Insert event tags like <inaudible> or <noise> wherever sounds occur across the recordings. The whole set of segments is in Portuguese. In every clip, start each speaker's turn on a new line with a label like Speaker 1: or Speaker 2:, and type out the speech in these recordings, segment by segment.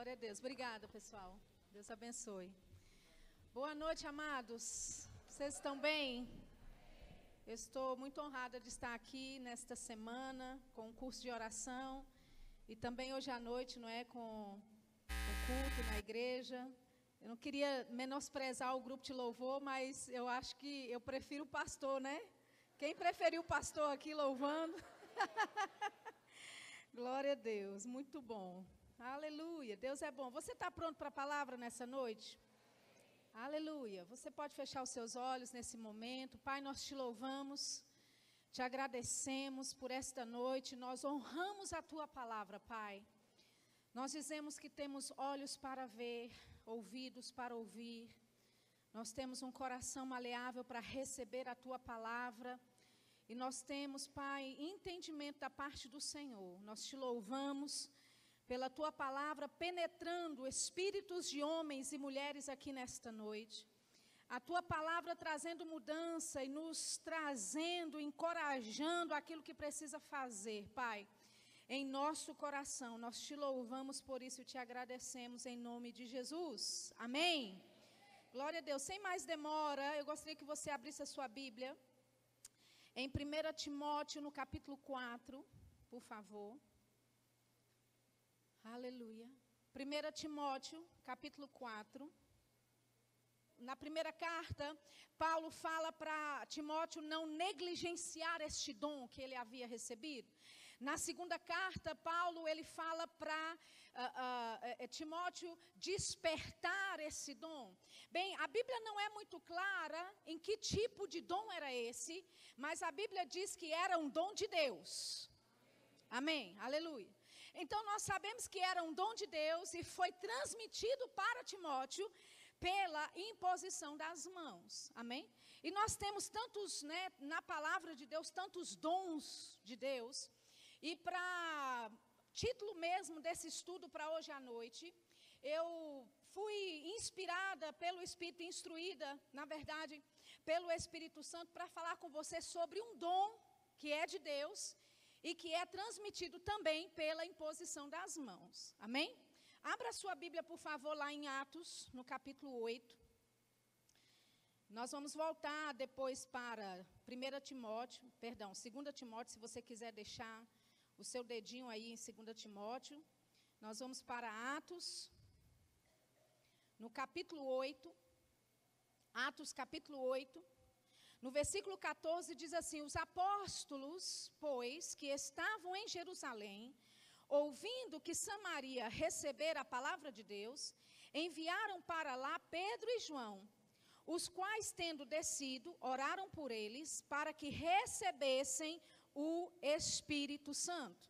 Speaker 1: Glória a Deus. Obrigada, pessoal. Deus abençoe. Boa noite, amados. Vocês estão bem? Eu estou muito honrada de estar aqui nesta semana com o curso de oração e também hoje à noite, não é, com o culto na igreja. Eu não queria menosprezar o grupo de louvor, mas eu acho que eu prefiro o pastor, né? Quem preferiu o pastor aqui louvando? <laughs> Glória a Deus, muito bom. Aleluia, Deus é bom. Você está pronto para a palavra nessa noite? Aleluia. Você pode fechar os seus olhos nesse momento. Pai, nós te louvamos, te agradecemos por esta noite. Nós honramos a tua palavra, Pai. Nós dizemos que temos olhos para ver, ouvidos para ouvir. Nós temos um coração maleável para receber a tua palavra. E nós temos, Pai, entendimento da parte do Senhor. Nós te louvamos pela tua palavra penetrando espíritos de homens e mulheres aqui nesta noite. A tua palavra trazendo mudança e nos trazendo, encorajando aquilo que precisa fazer, Pai. Em nosso coração, nós te louvamos por isso e te agradecemos em nome de Jesus. Amém. Glória a Deus. Sem mais demora, eu gostaria que você abrisse a sua Bíblia em 1 Timóteo, no capítulo 4, por favor. Aleluia. 1 Timóteo, capítulo 4. Na primeira carta, Paulo fala para Timóteo não negligenciar este dom que ele havia recebido. Na segunda carta, Paulo ele fala para uh, uh, uh, Timóteo despertar esse dom. Bem, a Bíblia não é muito clara em que tipo de dom era esse, mas a Bíblia diz que era um dom de Deus. Amém. Aleluia. Então nós sabemos que era um dom de Deus e foi transmitido para Timóteo pela imposição das mãos. Amém? E nós temos tantos, né, na palavra de Deus, tantos dons de Deus. E para título mesmo desse estudo para hoje à noite, eu fui inspirada pelo Espírito, instruída, na verdade, pelo Espírito Santo para falar com você sobre um dom que é de Deus e que é transmitido também pela imposição das mãos. Amém? Abra sua Bíblia, por favor, lá em Atos, no capítulo 8. Nós vamos voltar depois para 1 Timóteo, perdão, 2 Timóteo, se você quiser deixar o seu dedinho aí em 2 Timóteo. Nós vamos para Atos, no capítulo 8. Atos, capítulo 8. No versículo 14 diz assim: Os apóstolos, pois, que estavam em Jerusalém, ouvindo que Samaria recebera a palavra de Deus, enviaram para lá Pedro e João, os quais, tendo descido, oraram por eles para que recebessem o Espírito Santo.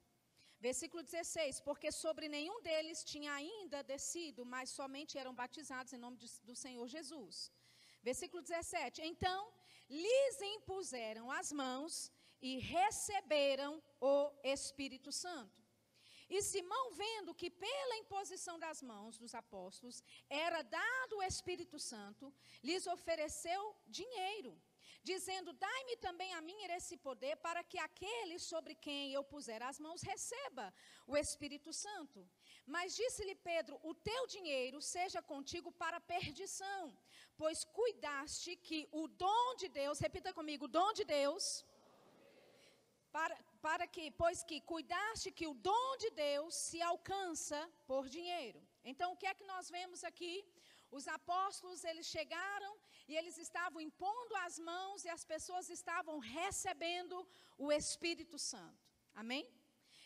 Speaker 1: Versículo 16: Porque sobre nenhum deles tinha ainda descido, mas somente eram batizados em nome de, do Senhor Jesus. Versículo 17: Então lhes impuseram as mãos e receberam o Espírito Santo. E Simão, vendo que pela imposição das mãos dos apóstolos era dado o Espírito Santo, lhes ofereceu dinheiro dizendo: Dai-me também a mim esse poder, para que aquele sobre quem eu puser as mãos receba o Espírito Santo. Mas disse-lhe Pedro: O teu dinheiro seja contigo para perdição, pois cuidaste que o dom de Deus, repita comigo, o dom de Deus. Para, para que, pois que cuidaste que o dom de Deus se alcança por dinheiro. Então, o que é que nós vemos aqui? Os apóstolos, eles chegaram e eles estavam impondo as mãos e as pessoas estavam recebendo o Espírito Santo. Amém?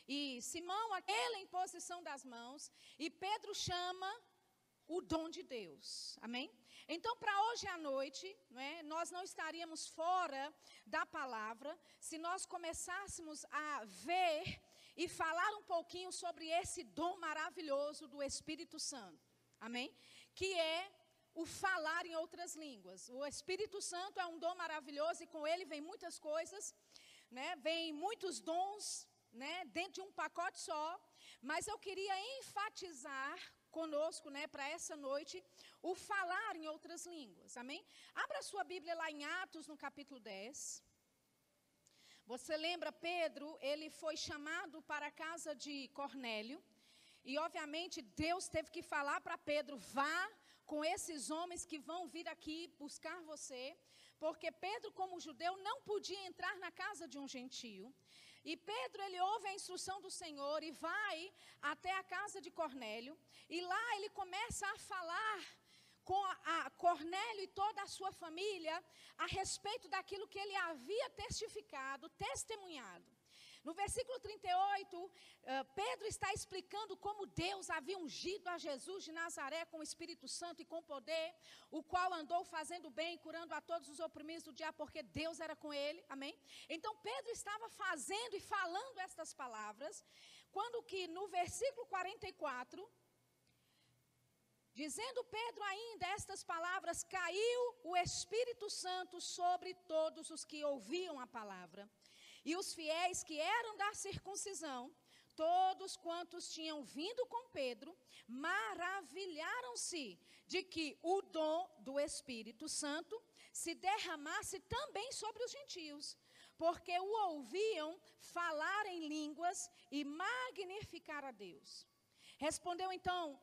Speaker 1: E Simão, aquela imposição das mãos, e Pedro chama o dom de Deus. Amém? Então, para hoje à noite, não é, nós não estaríamos fora da palavra se nós começássemos a ver e falar um pouquinho sobre esse dom maravilhoso do Espírito Santo. Amém? Que é o falar em outras línguas. O Espírito Santo é um dom maravilhoso e com ele vem muitas coisas, né? Vem muitos dons, né, dentro de um pacote só, mas eu queria enfatizar conosco, né, para essa noite, o falar em outras línguas. Amém? Abra sua Bíblia lá em Atos, no capítulo 10. Você lembra Pedro, ele foi chamado para a casa de Cornélio. E, obviamente, Deus teve que falar para Pedro: vá com esses homens que vão vir aqui buscar você, porque Pedro, como judeu, não podia entrar na casa de um gentio. E Pedro, ele ouve a instrução do Senhor e vai até a casa de Cornélio, e lá ele começa a falar com a, Cornélio e toda a sua família a respeito daquilo que ele havia testificado, testemunhado. No versículo 38, uh, eh, Pedro está explicando como Deus havia ungido a Jesus de Nazaré com o Espírito Santo e com poder, o qual andou fazendo bem, curando a todos os oprimidos do diabo, porque Deus era com ele. Amém? Então Pedro estava fazendo e falando estas palavras, quando que no versículo 44, Dizendo Pedro ainda estas palavras, caiu o Espírito Santo sobre todos os que ouviam a palavra. E os fiéis que eram da circuncisão, todos quantos tinham vindo com Pedro, maravilharam-se de que o dom do Espírito Santo se derramasse também sobre os gentios, porque o ouviam falar em línguas e magnificar a Deus. Respondeu então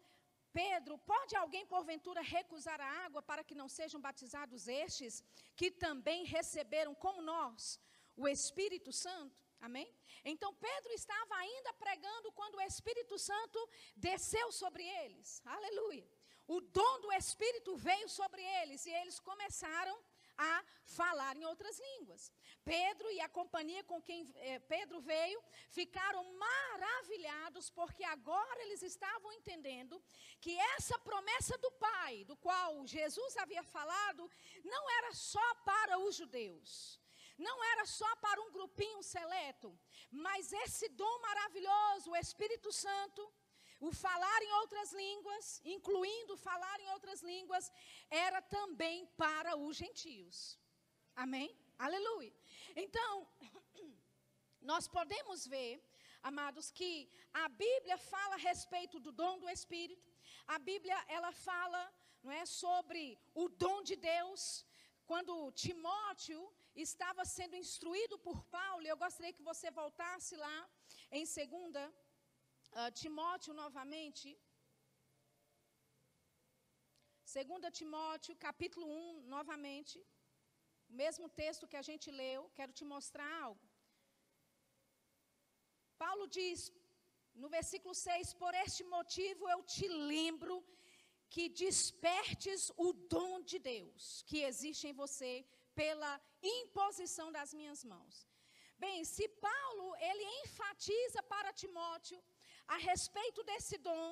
Speaker 1: Pedro: Pode alguém porventura recusar a água para que não sejam batizados estes, que também receberam como nós o Espírito Santo. Amém? Então Pedro estava ainda pregando quando o Espírito Santo desceu sobre eles. Aleluia. O dom do Espírito veio sobre eles e eles começaram a falar em outras línguas. Pedro e a companhia com quem eh, Pedro veio ficaram maravilhados porque agora eles estavam entendendo que essa promessa do Pai, do qual Jesus havia falado, não era só para os judeus não era só para um grupinho seleto, mas esse dom maravilhoso, o Espírito Santo, o falar em outras línguas, incluindo falar em outras línguas, era também para os gentios. Amém? Aleluia. Então, <clears throat> nós podemos ver, amados, que a Bíblia fala a respeito do dom do Espírito. A Bíblia ela fala, não é, sobre o dom de Deus. Quando Timóteo estava sendo instruído por Paulo, eu gostaria que você voltasse lá em segunda uh, Timóteo novamente. Segunda Timóteo, capítulo 1, novamente. O mesmo texto que a gente leu, quero te mostrar algo. Paulo diz no versículo 6: Por este motivo eu te lembro que despertes o dom de Deus que existe em você pela imposição das minhas mãos. Bem, se Paulo ele enfatiza para Timóteo a respeito desse dom,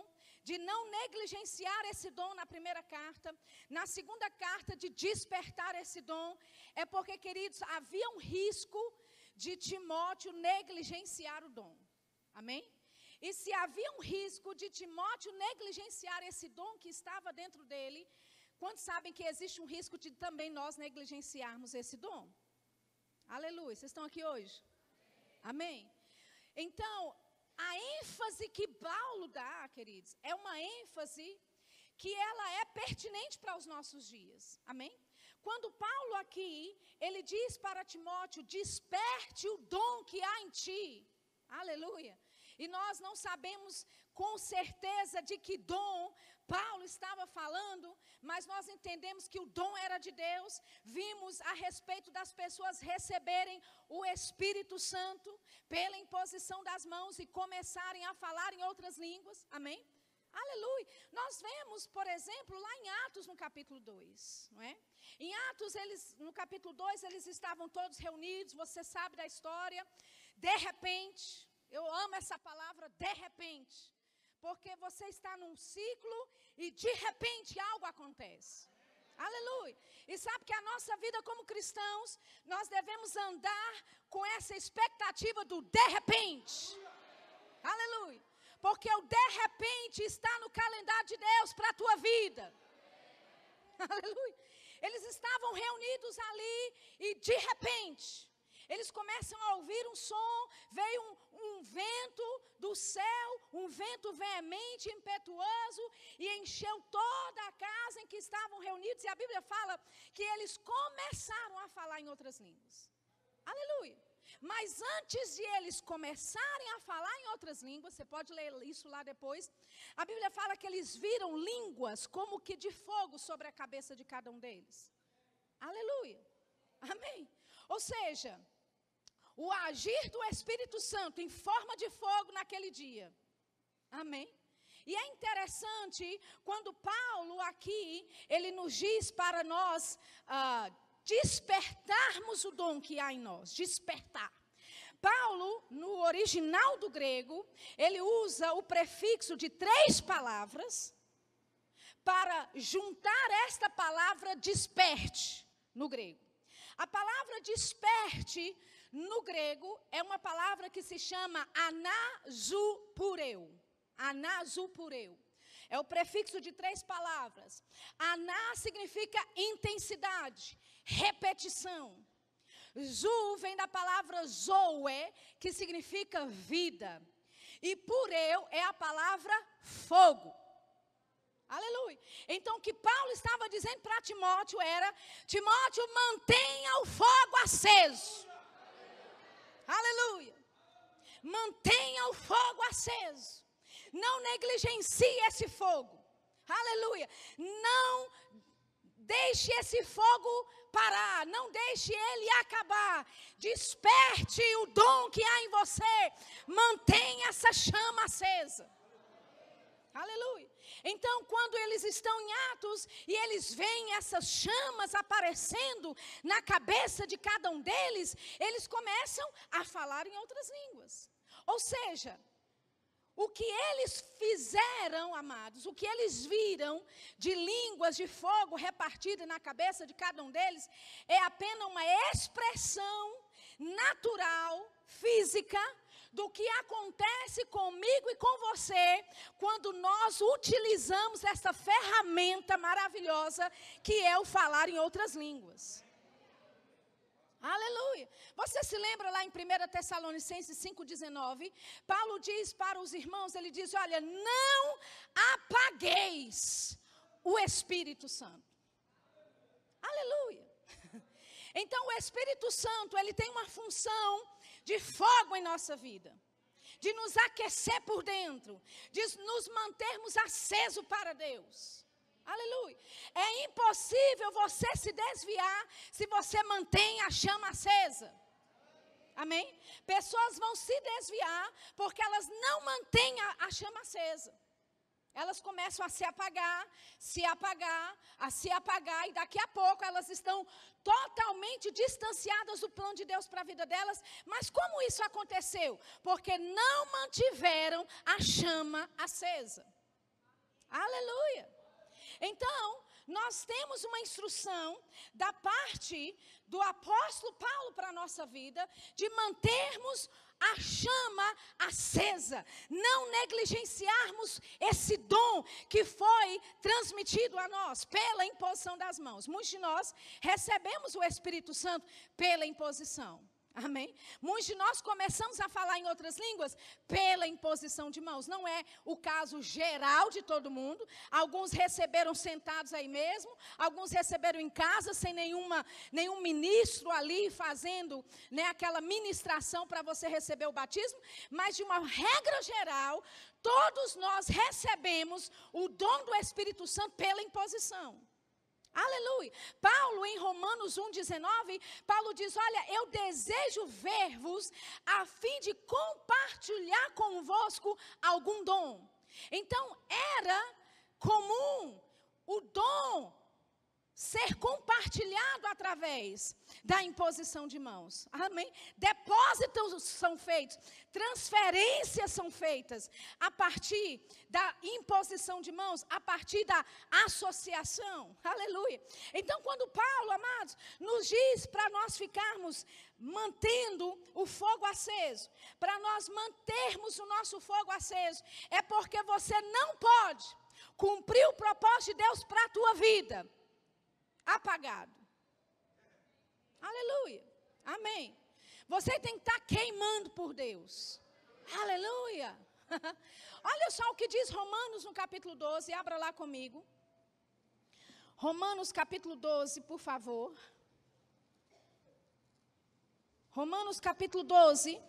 Speaker 1: de não negligenciar esse dom na primeira carta, na segunda carta de despertar esse dom, é porque, queridos, havia um risco de Timóteo negligenciar o dom. Amém? E se havia um risco de Timóteo negligenciar esse dom que estava dentro dele, Quantos sabem que existe um risco de também nós negligenciarmos esse dom? Aleluia. Vocês estão aqui hoje? Amém? Então, a ênfase que Paulo dá, queridos, é uma ênfase que ela é pertinente para os nossos dias. Amém? Quando Paulo aqui, ele diz para Timóteo: desperte o dom que há em ti. Aleluia. E nós não sabemos com certeza de que dom Paulo estava falando, mas nós entendemos que o dom era de Deus. Vimos a respeito das pessoas receberem o Espírito Santo pela imposição das mãos e começarem a falar em outras línguas. Amém? Aleluia. Nós vemos, por exemplo, lá em Atos, no capítulo 2, não é? Em Atos, eles, no capítulo 2, eles estavam todos reunidos, você sabe da história. De repente, eu amo essa palavra, de repente. Porque você está num ciclo e de repente algo acontece. Aleluia. E sabe que a nossa vida como cristãos, nós devemos andar com essa expectativa do de repente. Aleluia. Porque o de repente está no calendário de Deus para a tua vida. Aleluia. Eles estavam reunidos ali e de repente eles começam a ouvir um som, veio um, um vento do céu, um vento veemente, impetuoso, e encheu toda a casa em que estavam reunidos. E a Bíblia fala que eles começaram a falar em outras línguas. Aleluia. Mas antes de eles começarem a falar em outras línguas, você pode ler isso lá depois. A Bíblia fala que eles viram línguas como que de fogo sobre a cabeça de cada um deles. Aleluia. Amém. Ou seja, o agir do Espírito Santo em forma de fogo naquele dia. Amém. E é interessante quando Paulo aqui, ele nos diz para nós ah, despertarmos o dom que há em nós, despertar. Paulo, no original do grego, ele usa o prefixo de três palavras para juntar esta palavra desperte no grego. A palavra desperte no grego é uma palavra que se chama anazupureu. Anazupureu. É o prefixo de três palavras. Aná significa intensidade, repetição. Zu vem da palavra zoe, que significa vida. E pureu é a palavra fogo. Aleluia. Então, o que Paulo estava dizendo para Timóteo era: Timóteo, mantenha o fogo aceso. Aleluia. Mantenha o fogo aceso. Não negligencie esse fogo. Aleluia. Não deixe esse fogo parar. Não deixe ele acabar. Desperte o dom que há em você. Mantenha essa chama acesa. Aleluia. Então, quando eles estão em Atos e eles veem essas chamas aparecendo na cabeça de cada um deles, eles começam a falar em outras línguas. Ou seja, o que eles fizeram, amados, o que eles viram de línguas de fogo repartidas na cabeça de cada um deles, é apenas uma expressão natural, física, do que acontece comigo e com você quando nós utilizamos essa ferramenta maravilhosa que é o falar em outras línguas. Aleluia. Você se lembra lá em 1 Tessalonicenses 5,19? Paulo diz para os irmãos: ele diz, olha, não apagueis o Espírito Santo. Aleluia. <laughs> Então o Espírito Santo, ele tem uma função de fogo em nossa vida, de nos aquecer por dentro, de nos mantermos acesos para Deus. Aleluia. É impossível você se desviar se você mantém a chama acesa. Amém? Pessoas vão se desviar porque elas não mantêm a, a chama acesa. Elas começam a se apagar, se apagar, a se apagar, e daqui a pouco elas estão totalmente distanciadas do plano de Deus para a vida delas. Mas como isso aconteceu? Porque não mantiveram a chama acesa. Aleluia. Então, nós temos uma instrução da parte do apóstolo Paulo para a nossa vida de mantermos a chama acesa, não negligenciarmos esse dom que foi transmitido a nós pela imposição das mãos. Muitos de nós recebemos o Espírito Santo pela imposição. Amém? Muitos de nós começamos a falar em outras línguas pela imposição de mãos. Não é o caso geral de todo mundo. Alguns receberam sentados aí mesmo, alguns receberam em casa sem nenhuma, nenhum ministro ali fazendo né, aquela ministração para você receber o batismo. Mas de uma regra geral, todos nós recebemos o dom do Espírito Santo pela imposição. Aleluia. Paulo, em Romanos 1,19, Paulo diz: Olha, eu desejo ver-vos a fim de compartilhar convosco algum dom. Então, era comum o dom ser compartilhado através da imposição de mãos. Amém? Depósitos são feitos, transferências são feitas a partir da imposição de mãos, a partir da associação. <laughs> Aleluia. Então, quando Paulo, amados, nos diz para nós ficarmos mantendo o fogo aceso, para nós mantermos o nosso fogo aceso, é porque você não pode cumprir o propósito de Deus para a tua vida apagado. Aleluia. Amém. Você tem que estar queimando por Deus. Aleluia. <laughs> Olha só o que diz Romanos no capítulo 12. Abra lá comigo. Romanos capítulo 12, por favor. Romanos capítulo 12.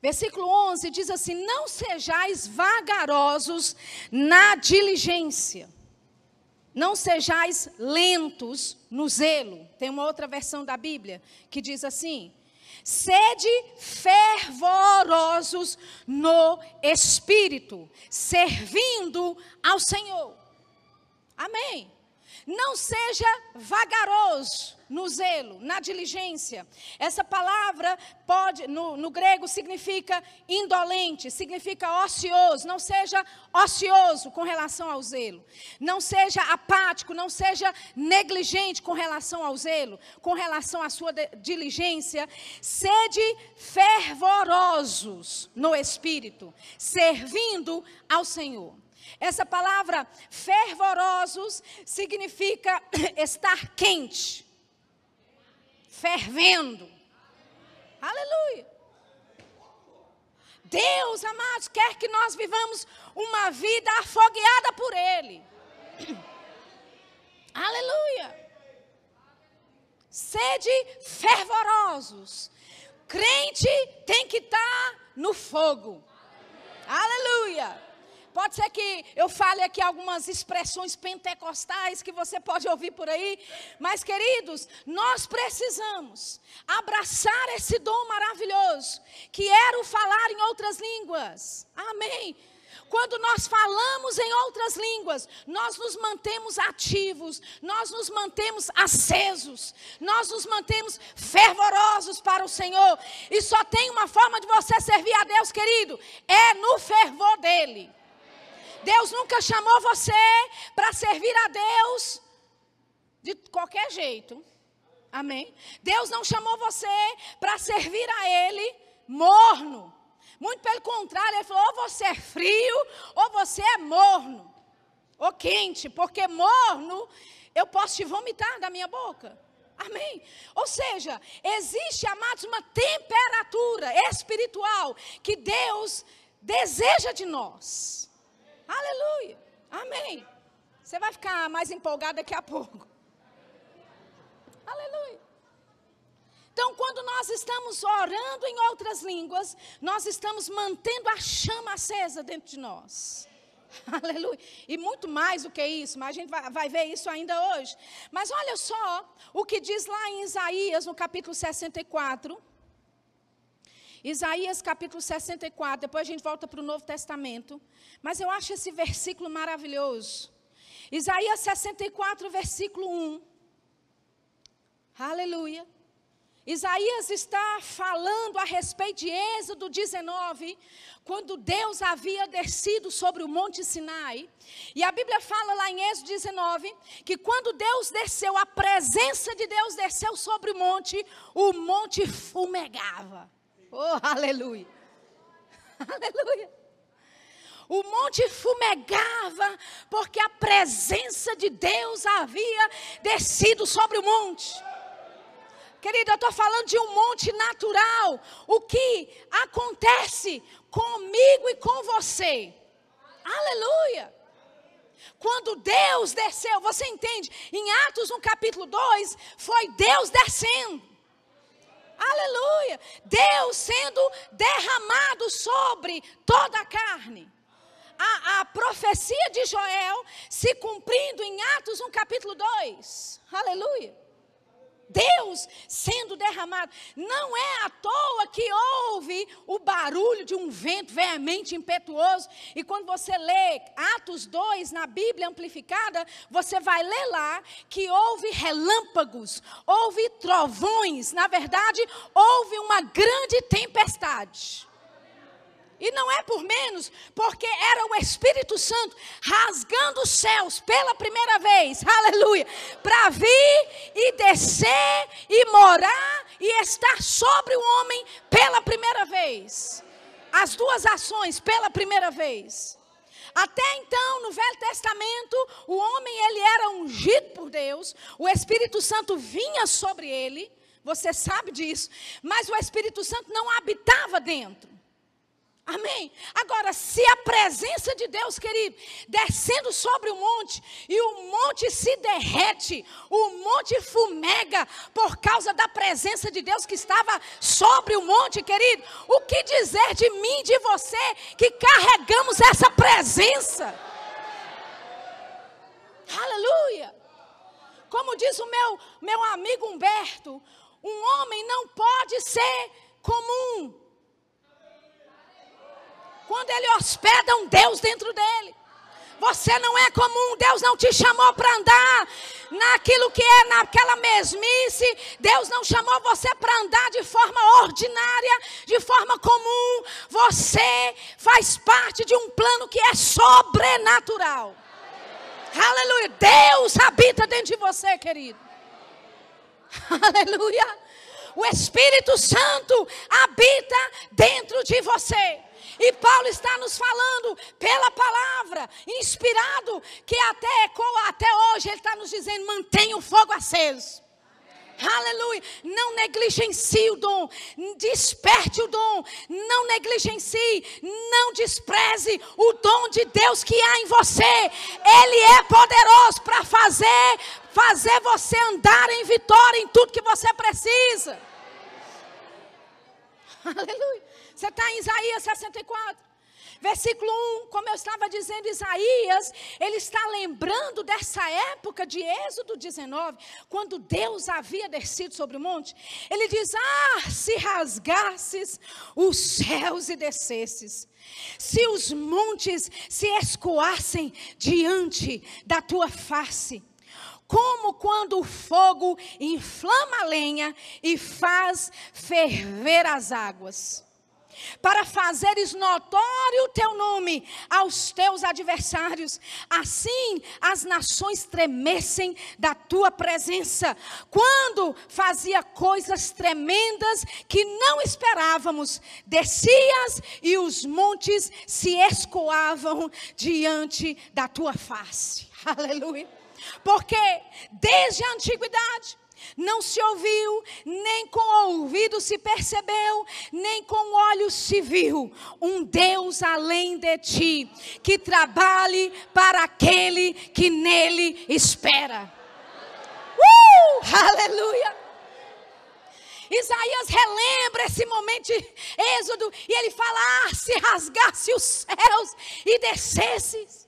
Speaker 1: Versículo 11 diz assim: Não sejais vagarosos na diligência, não sejais lentos no zelo. Tem uma outra versão da Bíblia que diz assim: Sede fervorosos no espírito, servindo ao Senhor. Amém. Não seja vagaroso no zelo, na diligência. Essa palavra pode, no, no, grego, significa indolente, significa ocioso. Não seja ocioso com relação ao zelo. Não seja apático, não seja negligente com relação ao zelo, com relação à sua diligência. Sede fervorosos no espírito, servindo ao Senhor. Essa palavra fervorosos significa <clears throat> estar quente, fervendo. Aleluia. Deus, amados, quer que nós vivamos uma vida afogueada por Ele. <clears throat> Aleluia. Sede fervorosos. Crente tem que estar no fogo. Aleluia. Pode ser que eu fale aqui algumas expressões pentecostais que você pode ouvir por aí, mas queridos, nós precisamos abraçar esse dom maravilhoso, que era o falar em outras línguas. Amém. Quando nós falamos em outras línguas, nós nos mantemos ativos, nós nos mantemos acesos, nós nos mantemos fervorosos para o Senhor. E só tem uma forma de você servir a Deus, querido: é no fervor dEle. Deus nunca chamou você para servir a Deus de qualquer jeito. Amém? Deus não chamou você para servir a Ele morno. Muito pelo contrário, Ele falou: ou você é frio, ou você é morno. Ou quente, porque morno eu posso te vomitar da minha boca. Amém? Ou seja, existe, amados, uma temperatura espiritual que Deus deseja de nós. Aleluia. Amém. Você vai ficar mais empolgado daqui a pouco. Aleluia. Então, quando nós estamos orando em outras línguas, nós estamos mantendo a chama acesa dentro de nós. <laughs> Aleluia. E muito mais do que isso, mas a gente vai, ver isso ainda hoje. Mas olha só o que diz lá em Isaías, no capítulo 64. Isaías capítulo 64, depois a gente volta para o Novo Testamento. Mas eu acho esse versículo maravilhoso. Isaías 64, versículo 1. Aleluia. Isaías está falando a respeito de Êxodo 19, quando Deus havia descido sobre o Monte Sinai. E a Bíblia fala lá em Êxodo 19 que quando Deus desceu, a presença de Deus desceu sobre o monte, o monte fumegava. Oh, aleluia. <laughs> Aleluia. O monte fumegava, porque a presença de Deus havia descido sobre o monte. Querida, eu estou falando de um monte natural. O que acontece comigo e com você. Aleluia. Quando Deus desceu, você entende? Em Atos, no capítulo 2, foi Deus descendo. Aleluia! Deus sendo derramado sobre toda a carne. A, a, profecia de Joel se cumprindo em Atos, no capítulo 2. Aleluia. Deus sendo derramado. Não é à toa que houve o barulho de um vento veemente, impetuoso. E quando você lê Atos 2 na Bíblia amplificada, você vai ler lá que houve relâmpagos, houve trovões. Na verdade, houve uma grande tempestade. E não é por menos, porque era o Espírito Santo rasgando os céus pela primeira vez, aleluia, para vir e descer e morar e estar sobre o homem pela primeira vez. As duas ações pela primeira vez. Até então, no Velho Testamento, o homem ele era ungido por Deus, o Espírito Santo vinha sobre ele, você sabe disso, mas o Espírito Santo não habitava dentro. Amém? Agora, se a presença de Deus, querido, descendo sobre o monte, e o monte se derrete, o monte fumega por causa da presença de Deus que estava sobre o monte, querido, o que dizer de mim, de você, que carregamos essa presença? Aleluia! Como diz o meu, meu amigo Humberto, um homem não pode ser comum quando ele hospeda um Deus dentro dele. Você não é comum, Deus não te chamou para andar naquilo que é naquela mesmice. Deus não chamou você para andar de forma ordinária, de forma comum. Você faz parte de um plano que é sobrenatural. Aleluia. Deus habita dentro de você, querido. Aleluia. O Espírito Santo habita dentro de você. E Paulo está nos falando pela palavra, inspirado, que até ecoa até hoje, ele está nos dizendo: mantenha o fogo aceso. Aleluia. Não negligencie o dom. Desperte o dom. Não negligencie. Não despreze o dom de Deus que há em você. Ele é poderoso para fazer, fazer você andar em vitória em tudo que você precisa. Aleluia. Você está em Isaías 64. Versículo 1, como eu estava dizendo, Isaías, ele está lembrando dessa época de Êxodo 19, quando Deus havia descido sobre o monte. Ele diz: Ah, se rasgasses os céus e descesses, se os montes se escoassem diante da tua face como quando o fogo inflama a lenha e faz ferver as águas para fazeres notório o teu nome aos teus adversários. Assim as nações tremessem da tua presença. Quando fazia coisas tremendas que não esperávamos, descias e os montes se escoavam diante da tua face. <laughs> Aleluia. Porque desde a antiguidade, não se ouviu, nem com o ouvido se percebeu, nem com o olho se viu um Deus além de ti, que trabalhe para aquele que nele espera. Uh! Aleluia! Isaías relembra esse momento de Êxodo e ele fala: ah, se rasgasse os céus e descesse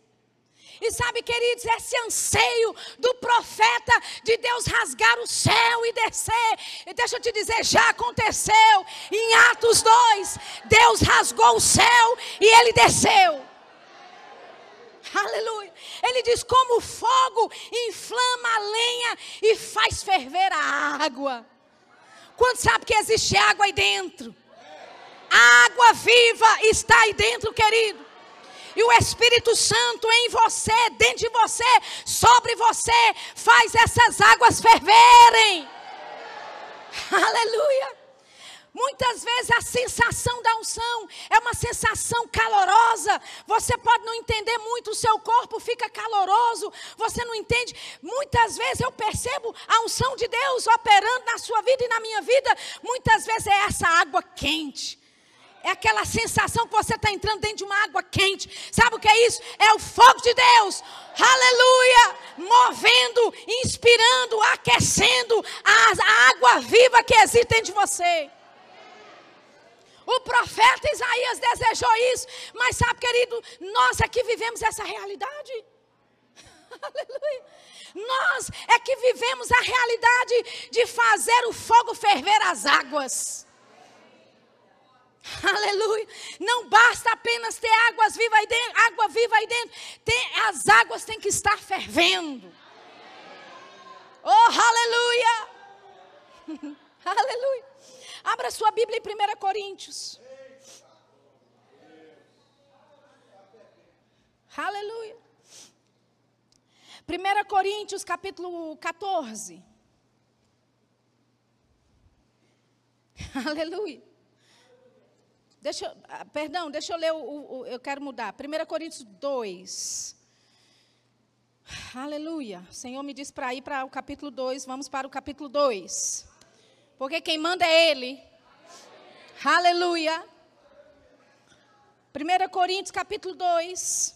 Speaker 1: e sabe, queridos, esse anseio do profeta de Deus rasgar o céu e descer. E deixa eu te dizer, já aconteceu. Em Atos 2, Deus rasgou o céu e ele desceu. Aleluia. Ele diz: como o fogo inflama a lenha e faz ferver a água. Quando sabe que existe água aí dentro? A água viva está aí dentro, querido e o Espírito Santo em você, dentro de você, sobre você, faz essas águas ferverem. <laughs> Aleluia. Muitas vezes a sensação da unção é uma sensação calorosa. Você pode não entender muito, o seu corpo fica caloroso, você não entende. Muitas vezes eu percebo a unção de Deus operando na sua vida e na minha vida. Muitas vezes é essa água quente. É aquela sensação que você está entrando dentro de uma água quente. Sabe o que é isso? É o fogo de Deus. Aleluia! Movendo, inspirando, aquecendo a, água viva que existe dentro de você. O profeta Isaías desejou isso. Mas sabe, querido, nós aqui vivemos essa realidade. <laughs> Aleluia. Nós é que vivemos a realidade de fazer o fogo ferver as águas. <laughs> Aleluia. Não basta apenas ter águas vivas aí dentro, água viva aí dentro. Tem, as águas têm que estar fervendo. Oh, aleluia. <laughs> aleluia. Abra sua Bíblia em 1 Coríntios. Aleluia. 1 Coríntios capítulo 14. <laughs> Aleluia. Deixa, ah, perdão, deixa eu ler, o, o, eu quero mudar. 1 Coríntios 2. Aleluia. O Senhor me disse para ir para o capítulo 2. Vamos para o capítulo 2. Porque quem manda é Ele. Aleluia. 1 Coríntios capítulo 2.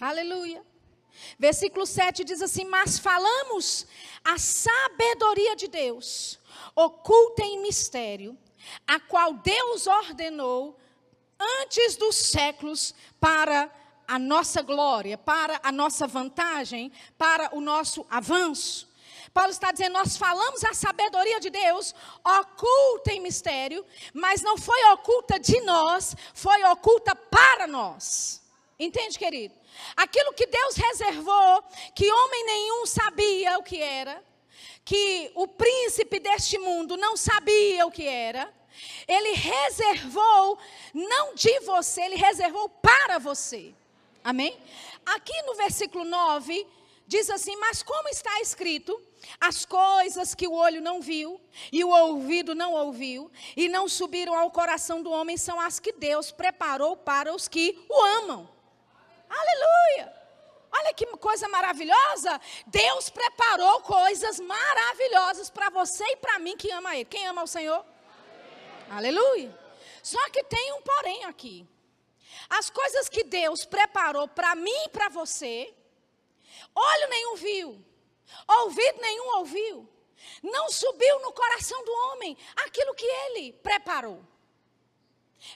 Speaker 1: Aleluia. Versículo 7 diz assim: Mas falamos a sabedoria de Deus, oculta em mistério, a qual Deus ordenou antes dos séculos para a nossa glória, para a nossa vantagem, para o nosso avanço. Paulo está dizendo: nós falamos a sabedoria de Deus, oculta em mistério, mas não foi oculta de nós, foi oculta para nós. Entende, querido? Aquilo que Deus reservou, que homem nenhum sabia o que era, que o príncipe deste mundo não sabia o que era, ele reservou, não de você, ele reservou para você. Amém? Aqui no versículo 9, diz assim: Mas como está escrito, as coisas que o olho não viu e o ouvido não ouviu e não subiram ao coração do homem são as que Deus preparou para os que o amam. Aleluia! Olha que coisa maravilhosa! Deus preparou coisas maravilhosas para você e para mim que ama Ele. Quem ama o Senhor? Aleluia! Só que tem um porém aqui. As coisas que Deus preparou para mim e para você, olho nenhum viu, ouvido nenhum ouviu, não subiu no coração do homem aquilo que ele preparou.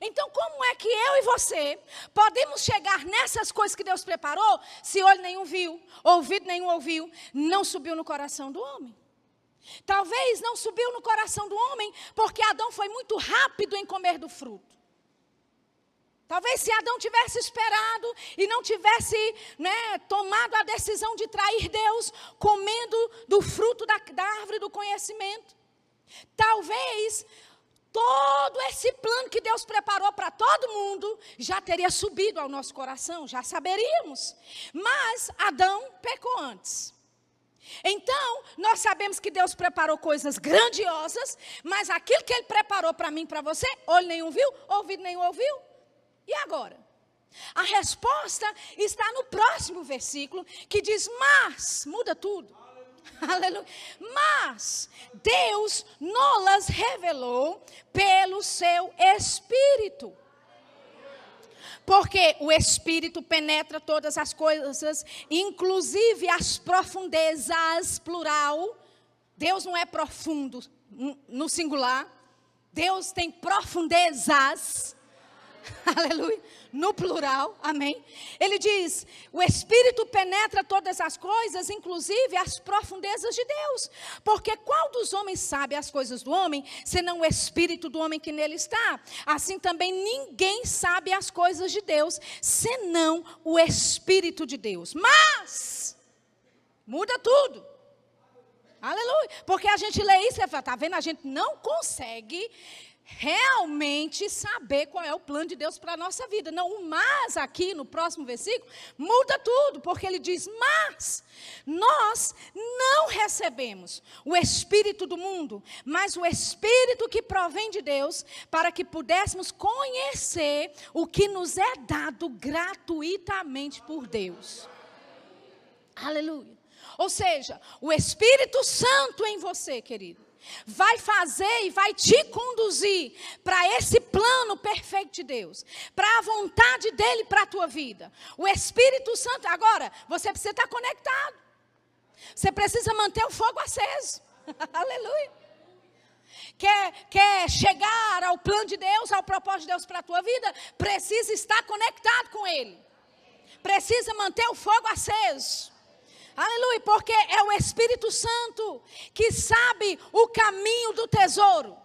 Speaker 1: Então, como é que eu e você podemos chegar nessas coisas que Deus preparou, se olho nenhum viu, ouvido nenhum ouviu, não subiu no coração do homem? Talvez não subiu no coração do homem, porque Adão foi muito rápido em comer do fruto. Talvez se Adão tivesse esperado e não tivesse né, tomado a decisão de trair Deus, comendo do fruto da, da árvore do conhecimento. Talvez todo esse plano que Deus preparou para todo mundo já teria subido ao nosso coração, já saberíamos. Mas Adão pecou antes. Então, nós sabemos que Deus preparou coisas grandiosas, mas aquilo que Ele preparou para mim para você, olho nenhum viu, ouvido nenhum ouviu. E agora? A resposta está no próximo versículo, que diz: Mas, muda tudo. <laughs> Aleluia. Mas Deus nolas revelou pelo seu Espírito. Porque o Espírito penetra todas as coisas, inclusive as profundezas, plural. Deus não é profundo no singular. Deus tem profundezas. <laughs> Aleluia no plural, amém? Ele diz: o Espírito penetra todas as coisas, inclusive as profundezas de Deus. Porque qual dos homens sabe as coisas do homem, senão o Espírito do homem que nele está? Assim também ninguém sabe as coisas de Deus, senão o Espírito de Deus. Mas, muda tudo. Aleluia. Porque a gente lê isso e fala, está vendo? A gente não consegue realmente saber qual é o plano de Deus para a nossa vida. Não, o mas aqui no próximo versículo muda tudo, porque ele diz: Mas nós não recebemos o Espírito do mundo, mas o Espírito que provém de Deus, para que pudéssemos conhecer o que nos é dado gratuitamente por Deus. Aleluia. Ou seja, o Espírito Santo em você, querido vai fazer e vai te conduzir para esse plano perfeito de Deus, para a vontade dele para a tua vida. O Espírito Santo, agora, você precisa estar conectado. Você precisa manter o fogo aceso. <laughs> Aleluia. Quer, quer chegar ao plano de Deus, ao propósito de Deus para a tua vida, precisa estar conectado com Ele. Precisa manter o fogo aceso. Aleluia, porque é o Espírito Santo que sabe o caminho do tesouro.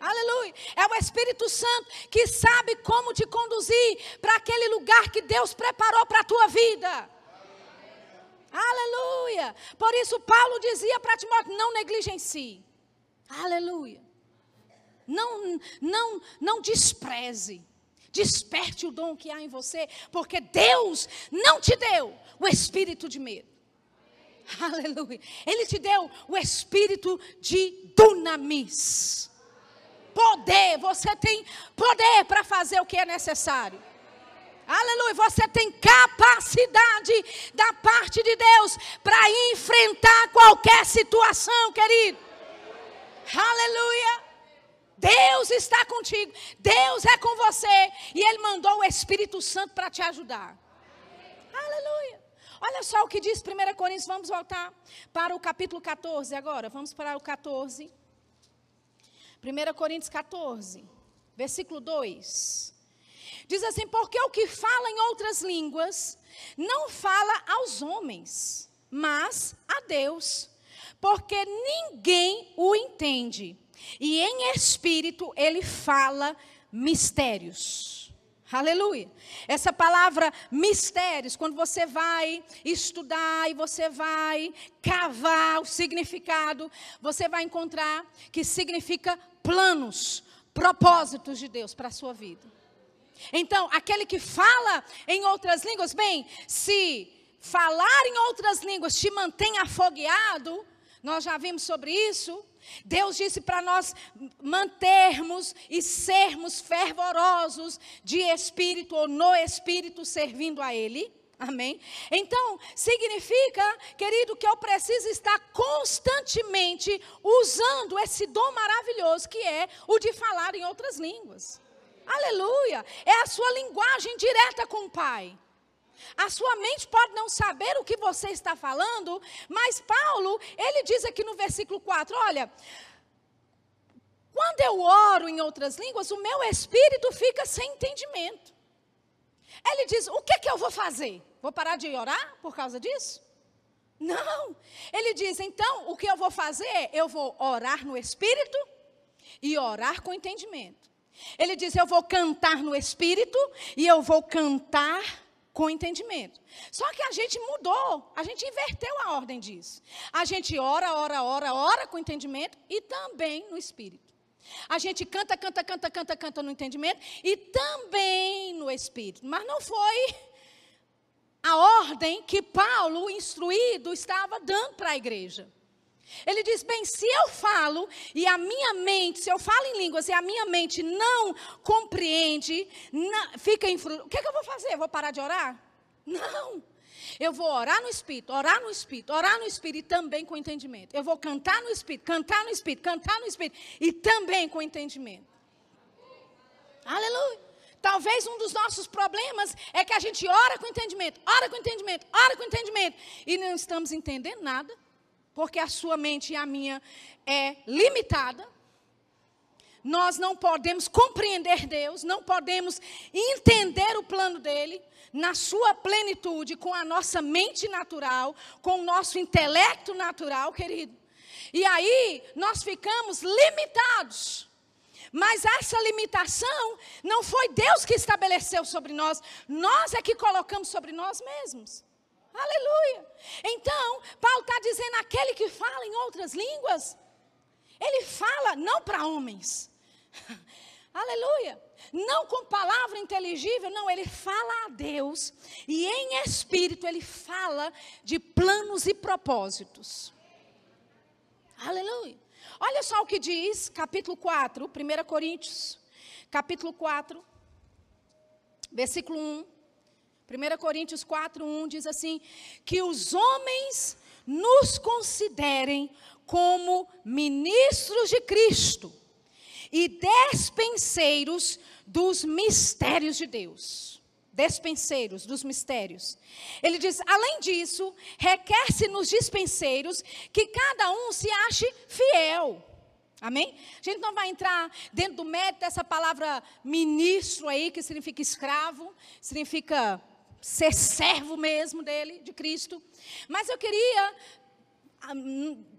Speaker 1: Aleluia. É o Espírito Santo que sabe como te conduzir para aquele lugar que Deus preparou para a tua vida. Aleluia. Por isso Paulo dizia para Timóteo: não negligencie. Aleluia. Não, não, não despreze. Desperte o dom que há em você, porque Deus não te deu o espírito de medo. Aleluia. Ele te deu o espírito de dunamis. Poder, você tem poder para fazer o que é necessário. Aleluia, você tem capacidade da parte de Deus para enfrentar qualquer situação, querido. Aleluia. Deus está contigo, Deus é com você, e Ele mandou o Espírito Santo para te ajudar. Aleluia. Olha só o que diz 1 Coríntios, vamos voltar para o capítulo 14 agora, vamos para o 14. 1 Coríntios 14, versículo 2. Diz assim: Porque o que fala em outras línguas não fala aos homens, mas a Deus, porque ninguém o entende. E em espírito ele fala mistérios. Aleluia. Essa palavra mistérios, quando você vai estudar e você vai cavar o significado, você vai encontrar que significa planos, propósitos de Deus para a sua vida. Então, aquele que fala em outras línguas, bem, se falar em outras línguas te mantém afogueado, nós já vimos sobre isso. Deus disse para nós mantermos e sermos fervorosos de espírito ou no espírito servindo a Ele. Amém? Então, significa, querido, que eu preciso estar constantemente usando esse dom maravilhoso que é o de falar em outras línguas. Aleluia! É a sua linguagem direta com o Pai. A sua mente pode não saber o que você está falando, mas Paulo, ele diz aqui no versículo 4: olha, quando eu oro em outras línguas, o meu espírito fica sem entendimento. Ele diz: o que, que eu vou fazer? Vou parar de orar por causa disso? Não. Ele diz: então, o que eu vou fazer? Eu vou orar no espírito e orar com entendimento. Ele diz: eu vou cantar no espírito e eu vou cantar com entendimento. Só que a gente mudou, a gente inverteu a ordem disso. A gente ora, ora, ora, ora com entendimento e também no espírito. A gente canta, canta, canta, canta, canta no entendimento e também no espírito. Mas não foi a ordem que Paulo, instruído, estava dando para a igreja. Ele diz: bem, se eu falo e a minha mente, se eu falo em línguas e a minha mente não compreende, não, fica em o que, é que eu vou fazer? Vou parar de orar? Não. Eu vou orar no Espírito, orar no Espírito, orar no Espírito e também com entendimento. Eu vou cantar no Espírito, cantar no Espírito, cantar no Espírito e também com entendimento. Aleluia. Talvez um dos nossos problemas é que a gente ora com entendimento, ora com entendimento, ora com entendimento e não estamos entendendo nada porque a sua mente e a minha é limitada. Nós não podemos compreender Deus, não podemos entender o plano dele na sua plenitude com a nossa mente natural, com o nosso intelecto natural, querido. E aí nós ficamos limitados. Mas essa limitação não foi Deus que estabeleceu sobre nós, nós é que colocamos sobre nós mesmos. Aleluia. Então, Paulo está dizendo: aquele que fala em outras línguas, ele fala não para homens. <laughs> Aleluia. Não com palavra inteligível, não, ele fala a Deus e em espírito ele fala de planos e propósitos. Aleluia. Olha só o que diz, capítulo 4, 1 Coríntios, capítulo 4, versículo 1. 1 Coríntios 4, 1 diz assim: que os homens nos considerem como ministros de Cristo e despenseiros dos mistérios de Deus. Despenseiros dos mistérios. Ele diz: além disso, requer-se nos dispenseiros que cada um se ache fiel. Amém? A gente não vai entrar dentro do mérito dessa palavra ministro aí, que significa escravo, significa ser servo mesmo dele, de Cristo. Mas eu queria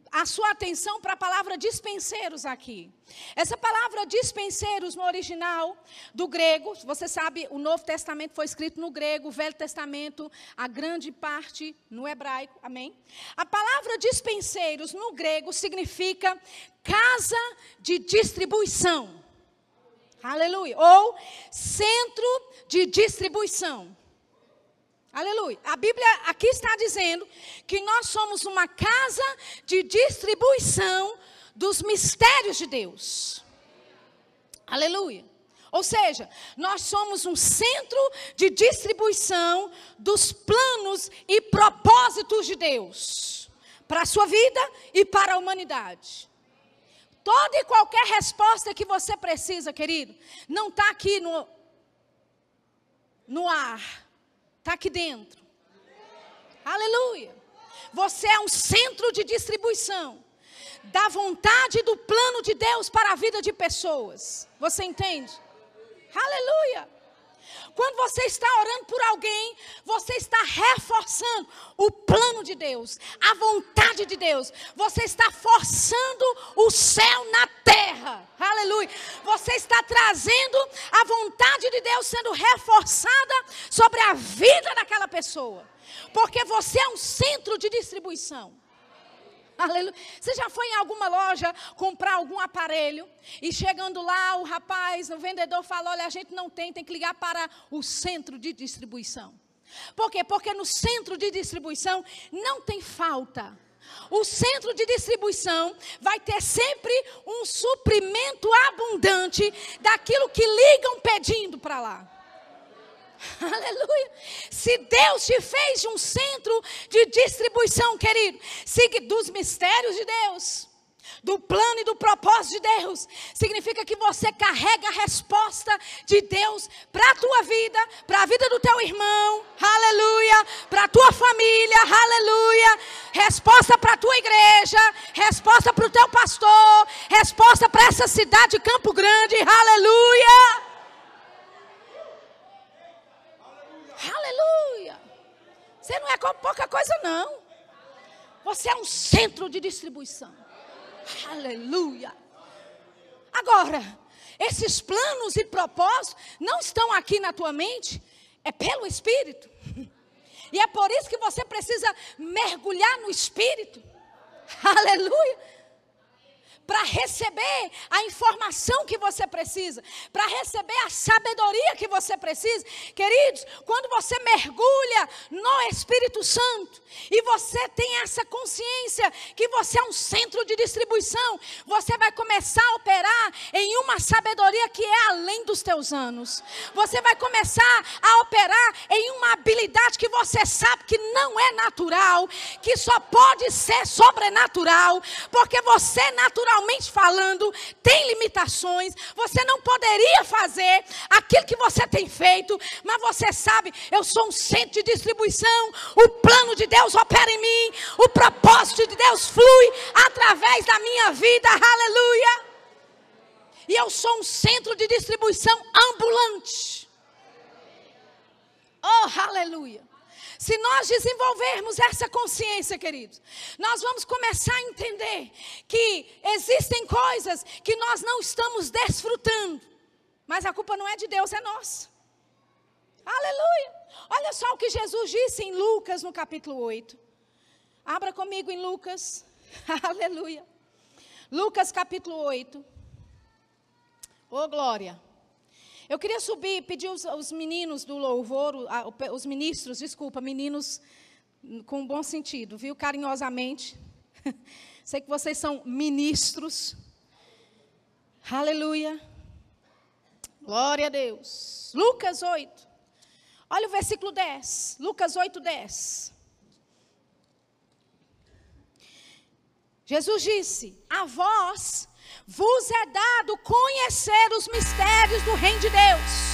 Speaker 1: a, sua atenção para a palavra dispenseiros aqui. Essa palavra dispenseiros no original do grego, você sabe, o Novo Testamento foi escrito no grego, o Velho Testamento, a grande parte no hebraico, amém? A palavra dispenseiros no grego significa casa de distribuição. Aleluia. Ou centro de distribuição. Aleluia. A Bíblia aqui está dizendo que nós somos uma casa de distribuição dos mistérios de Deus. Aleluia. Ou seja, nós somos um centro de distribuição dos planos e propósitos de Deus para a sua vida e para a humanidade. Toda e qualquer resposta que você precisa, querido, não está aqui no, no ar, está aqui dentro. Aleluia. Você é um centro de distribuição da vontade do plano de Deus para a vida de pessoas. Você entende? Aleluia. Quando você está orando por alguém, você está reforçando o plano de Deus, a vontade de Deus. Você está forçando o céu na terra. Aleluia. Você está trazendo a vontade de Deus sendo reforçada sobre a vida daquela pessoa. Porque você é um centro de distribuição. Aleluia. Você já foi em alguma loja comprar algum aparelho e chegando lá, o rapaz, o vendedor fala: Olha, a gente não tem, tem que ligar para o centro de distribuição. Por quê? Porque no centro de distribuição não tem falta. O centro de distribuição vai ter sempre um suprimento abundante daquilo que ligam pedindo para lá. <laughs> Aleluia. Se Deus te fez um centro de distribuição, querido, siga dos mistérios de Deus, do plano e do propósito de Deus, significa que você carrega a resposta de Deus para a tua vida, para a vida do teu irmão, aleluia, para a tua família, aleluia, resposta para a tua igreja, resposta para o teu pastor, resposta para essa cidade de Campo Grande, aleluia. Aleluia. Você não é pouca coisa, não. Você é um centro de distribuição. Aleluia. Agora, esses planos e propósitos não estão aqui na tua mente, é pelo Espírito. <laughs> E é por isso que você precisa mergulhar no Espírito. <laughs> Aleluia para receber a informação que você precisa, para receber a sabedoria que você precisa. Queridos, quando você mergulha no Espírito Santo e você tem essa consciência que você é um centro de distribuição, você vai começar a operar em uma sabedoria que é além dos teus anos. Você vai começar a operar em uma habilidade que você sabe que não é natural, que só pode ser sobrenatural, porque você é natural naturalmente falando, tem limitações. Você não poderia fazer aquilo que você tem feito, mas você sabe, eu sou um centro de distribuição. O plano de Deus opera em mim, o propósito de Deus flui através da minha vida. Aleluia! E eu sou um centro de distribuição ambulante. Oh, aleluia. Se nós desenvolvermos essa consciência, queridos, nós vamos começar a entender que existem coisas que nós não estamos desfrutando, mas a culpa não é de Deus, é nossa. Aleluia! Olha só o que Jesus disse em Lucas, no capítulo 8. Abra comigo em Lucas. <laughs> Aleluia. Lucas, capítulo 8. Oh, glória. Eu queria subir, pedir os, os meninos do louvor, os ministros, desculpa, meninos com bom sentido, viu? Carinhosamente. <laughs> Sei que vocês são ministros. Aleluia. Glória a Deus. Lucas 8. Olha o versículo 10. Lucas 8, 10. Jesus disse: A vós vos é dado conhecer os mistérios do reino de Deus.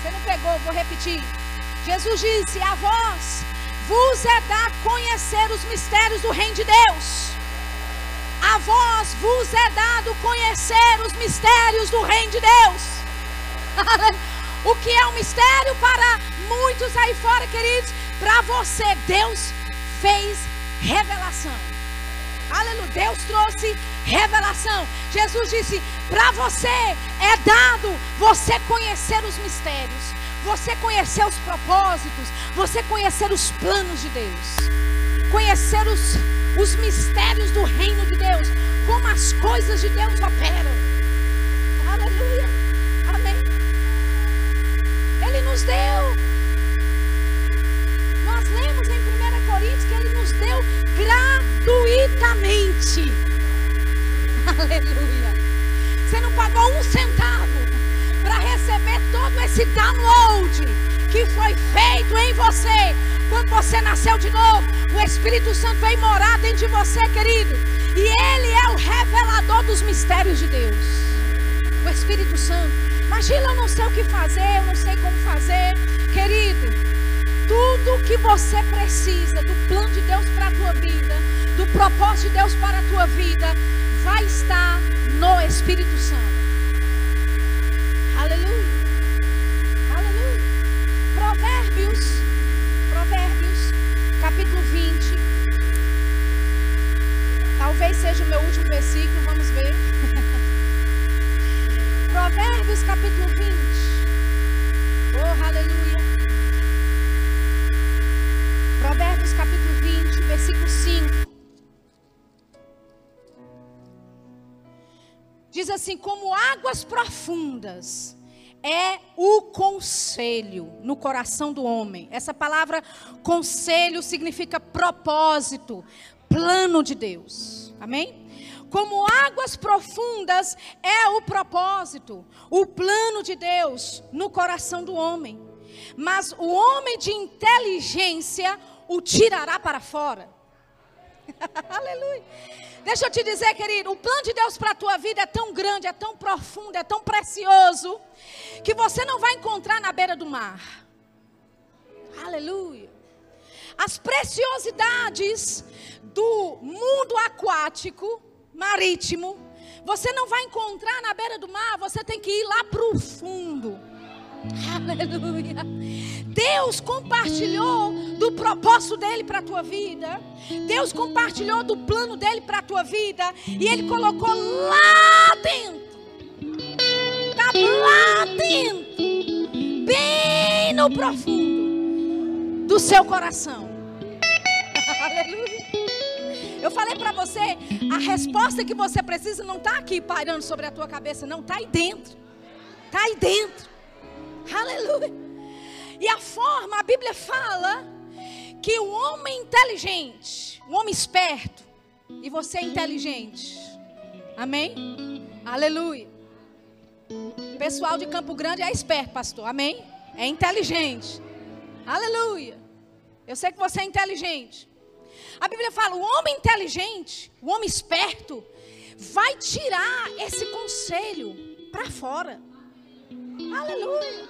Speaker 1: Você não pegou, vou repetir. Jesus disse: A vós vos é dado conhecer os mistérios do reino de Deus. A vós vos é dado conhecer os mistérios do reino de Deus. <laughs> o que é um mistério para muitos aí fora, queridos? Para você, Deus fez revelação. Aleluia. Deus trouxe revelação. Jesus disse: para você é dado você conhecer os mistérios, você conhecer os propósitos, você conhecer os planos de Deus, conhecer os, os mistérios do reino de Deus, como as coisas de Deus operam. Aleluia. Amém. Ele nos deu nós lemos em 1 Coríntios que Ele nos deu gratuitamente. <laughs> Aleluia. Você não pagou um centavo para receber todo esse download que foi feito em você quando você nasceu de novo, o Espírito Santo vem morar dentro de você, querido. E ele é o revelador dos mistérios de Deus. O Espírito Santo. Imagina, eu não sei o que fazer, eu não sei como fazer. Querido, tudo que você precisa do plano de Deus para a tua vida, propósito de Deus para a tua vida, vai estar no Espírito Santo. Aleluia. Aleluia. Provérbios, Provérbios, capítulo 20. Talvez seja o meu último versículo, vamos ver. <laughs> Provérbios, capítulo 20. Oh, aleluia. Provérbios, capítulo 20, versículo 5. Assim: como águas profundas é o conselho no coração do homem. Essa palavra conselho significa propósito, plano de Deus. Amém? Como águas profundas é o propósito, o plano de Deus no coração do homem. Mas o homem de inteligência o tirará para fora. <laughs> Aleluia. Deixa eu te dizer, querido, o plano de Deus para a tua vida é tão grande, é tão profundo, é tão precioso, que você não vai encontrar na beira do mar. Aleluia. As preciosidades do mundo aquático, marítimo, você não vai encontrar na beira do mar, você tem que ir lá para o fundo. Aleluia. Deus compartilhou do propósito dele para a tua vida. Deus compartilhou do plano dele para a tua vida. E ele colocou lá dentro. Está lá dentro. Bem no profundo do seu coração. <laughs> Aleluia. Eu falei para você, a resposta que você precisa não está aqui pairando sobre a tua cabeça, não, está aí dentro. Está aí dentro. Aleluia. E a forma, a Bíblia fala que o homem inteligente, o homem esperto, e você é inteligente. Amém? Aleluia. O pessoal de Campo Grande é esperto, pastor. Amém? É inteligente. Aleluia. Eu sei que você é inteligente. A Bíblia fala: o homem inteligente, o homem esperto, vai tirar esse conselho para fora. Aleluia.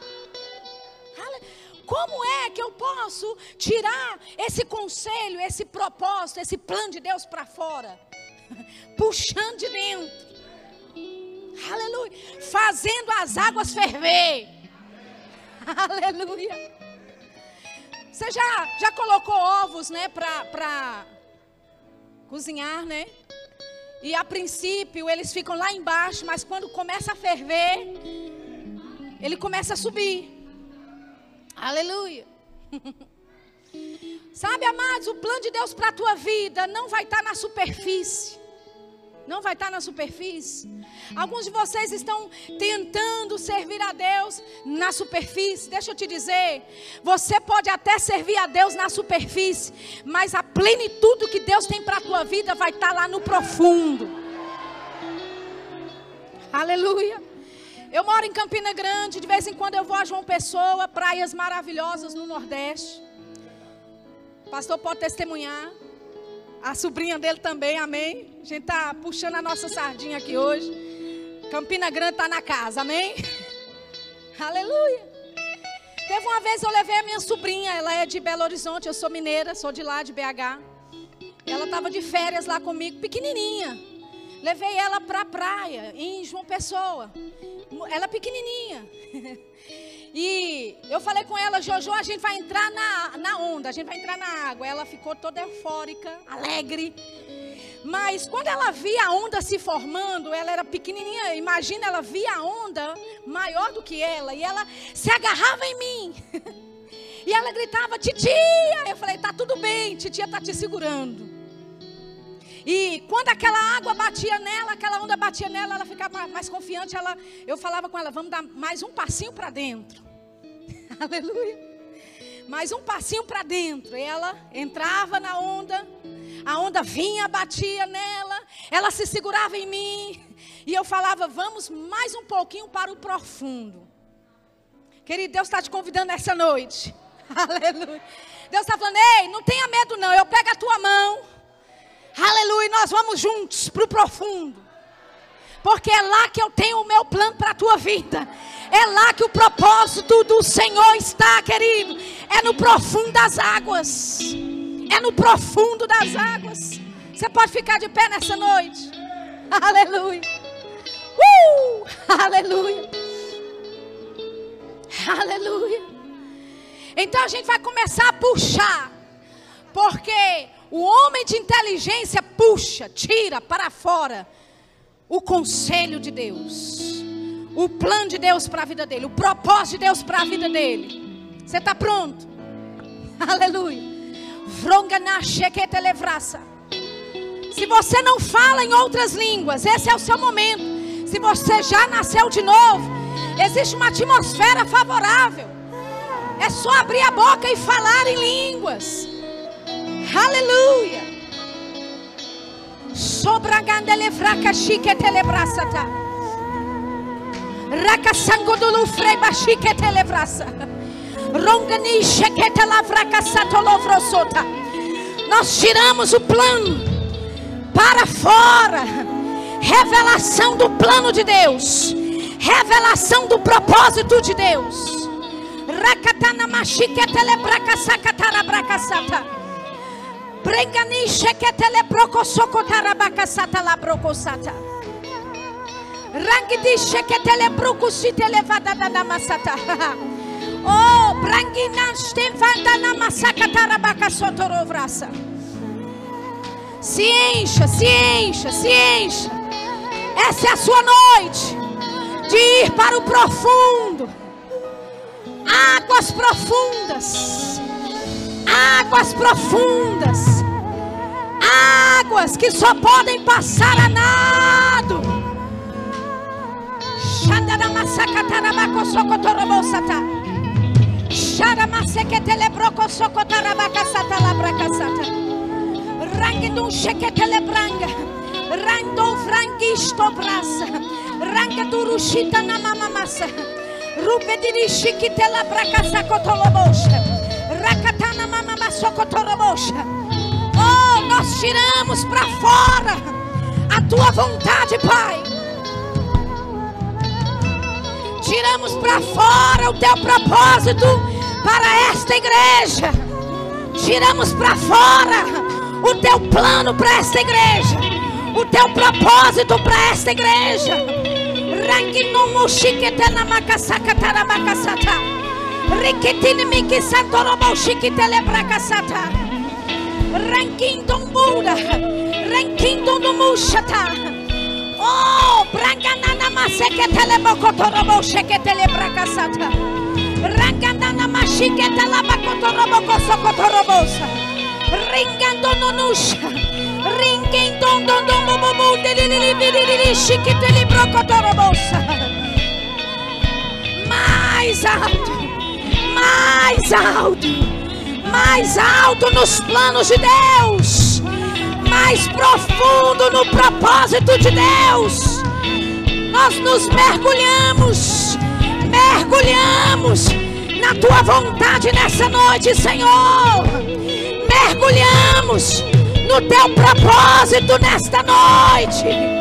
Speaker 1: Como é que eu posso tirar esse conselho, esse propósito, esse plano de Deus para fora? <laughs> Puxando de dentro. Aleluia. Fazendo as águas ferver. <laughs> Aleluia. Você já, já colocou ovos, né, para cozinhar, né? E a princípio eles ficam lá embaixo, mas quando começa a ferver, ele começa a subir. Aleluia. <laughs> Sabe, amados, o plano de Deus para a tua vida não vai estar tá na superfície. Não vai estar tá na superfície. Alguns de vocês estão tentando servir a Deus na superfície. Deixa eu te dizer, você pode até servir a Deus na superfície, mas a plenitude que Deus tem para a tua vida vai estar tá lá no profundo. Aleluia. Eu moro em Campina Grande, de vez em quando eu vou a João Pessoa, praias maravilhosas no Nordeste. O pastor pode testemunhar. A sobrinha dele também, amém. A gente está puxando a nossa sardinha aqui hoje. Campina Grande está na casa, amém? <laughs> Aleluia. Teve uma vez eu levei a minha sobrinha, ela é de Belo Horizonte, eu sou mineira, sou de lá, de BH. Ela estava de férias lá comigo, pequenininha. Levei ela para a praia, em João Pessoa. Ela é pequenininha. <laughs> E eu falei com ela, Jojo, a gente vai entrar na, na onda, a gente vai entrar na água. Ela ficou toda eufórica, alegre. Mas quando ela via a onda se formando, ela era pequenininha, imagina, ela via a onda maior do que ela. E ela se agarrava em mim. <laughs> E ela gritava, titia. Eu falei, tá tudo bem, titia tá te segurando. E quando aquela água batia nela, aquela onda batia nela, ela ficava mais confiante. Ela, eu falava com ela, vamos dar mais um passinho para dentro. <laughs> Aleluia. Mais um passinho para dentro. Ela entrava na onda, a onda vinha, batia nela, ela se segurava em mim. E eu falava, vamos mais um pouquinho para o profundo. Querido, Deus está te convidando essa noite. <laughs> Aleluia. Deus está falando: ei, não tenha medo, não. Eu pego a tua mão. Aleluia. Nós vamos juntos para o profundo. Porque é lá que eu tenho o meu plano para a tua vida. É lá que o propósito do Senhor está, querido. É no profundo das águas. É no profundo das águas. Você pode ficar de pé nessa noite. <laughs> Aleluia. Uh! Aleluia. Aleluia. Então a gente vai começar a puxar. Porque o homem de inteligência puxa, tira para fora o conselho de Deus, o plano de Deus para a vida dele, o propósito de Deus para a vida dele. Você está pronto? <laughs> Aleluia. Se você não fala em outras línguas, esse é o seu momento. Se você já nasceu de novo, existe uma atmosfera favorável. É só abrir a boca e falar em línguas. Aleluia. Sobragandele fraca chique telebrasata. Raca sango do freba chique telebrasa. Rongani shekete lavraca sota. Nós tiramos o plano para fora. Revelação do plano de Deus. Revelação do propósito de Deus. Rakatana machique telebraca sacatara bracasata. Brengani sheketele broko sokotarabaca sata la broko sata. Rangidi sheketele broko sitele vada da masata. <laughs> Oh, brangina stefanda na masaka tarabaca sotorovrasa. Se encha, se encha, se encha. Essa é a sua noite de ir para o profundo. Águas profundas águas profundas, águas que só podem passar a nado. Rangdum sheketele branga, rando frangisto brasa, ranga durushita na mama massa, rupe diri shikitela bracasa cotolobosha. Oh, nós tiramos para fora a tua vontade, Pai. Tiramos para fora o teu propósito para esta igreja. Tiramos para fora o teu plano para esta igreja. O teu propósito para esta igreja. Ranginumu shiketana makasaka taramakasata. Rikitini miki santorobo shikitele brakasata. Rankindon Buda. Rankindon mushata. Oh, branganana maseketele bokotorobo sheketele brakasata. Ranganana mashiketele bakotorobo kosokotorobosa. Ringando nonusha. Ringindon don don bobo delili shikitele brokotorobosa. Mais alto mais alto, mais alto nos planos de Deus, mais profundo no propósito de Deus. Nós nos mergulhamos, mergulhamos na tua vontade nessa noite, Senhor. Mergulhamos no teu propósito nesta noite.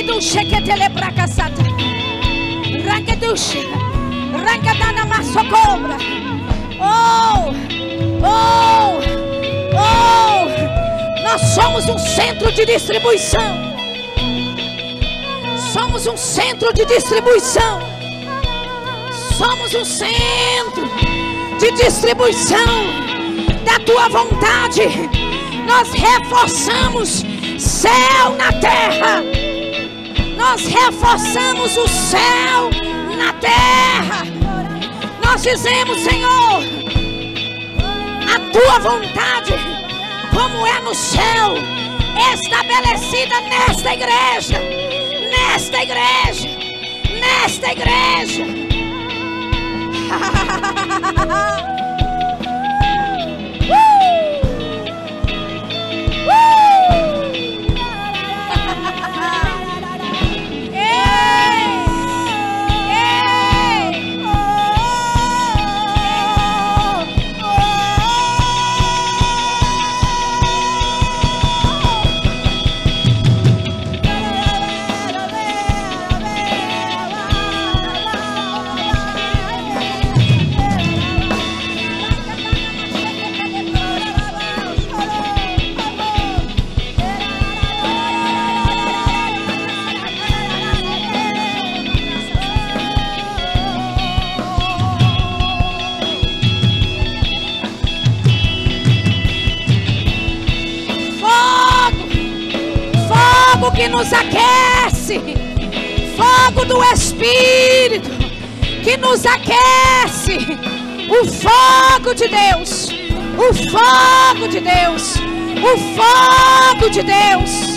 Speaker 1: Do chequetele bracasata. Rangadush. Rangadana Massocobra. Oh, oh, oh. Nós somos um centro de distribuição. Somos um centro de distribuição. Somos um centro de distribuição da tua vontade. Nós reforçamos céu na terra nós reforçamos o céu na terra. Nós dizemos, Senhor, a tua vontade, como é no céu, estabelecida nesta igreja, nesta igreja, nesta igreja. <laughs> o fogo de Deus, o fogo de Deus, o fogo de Deus.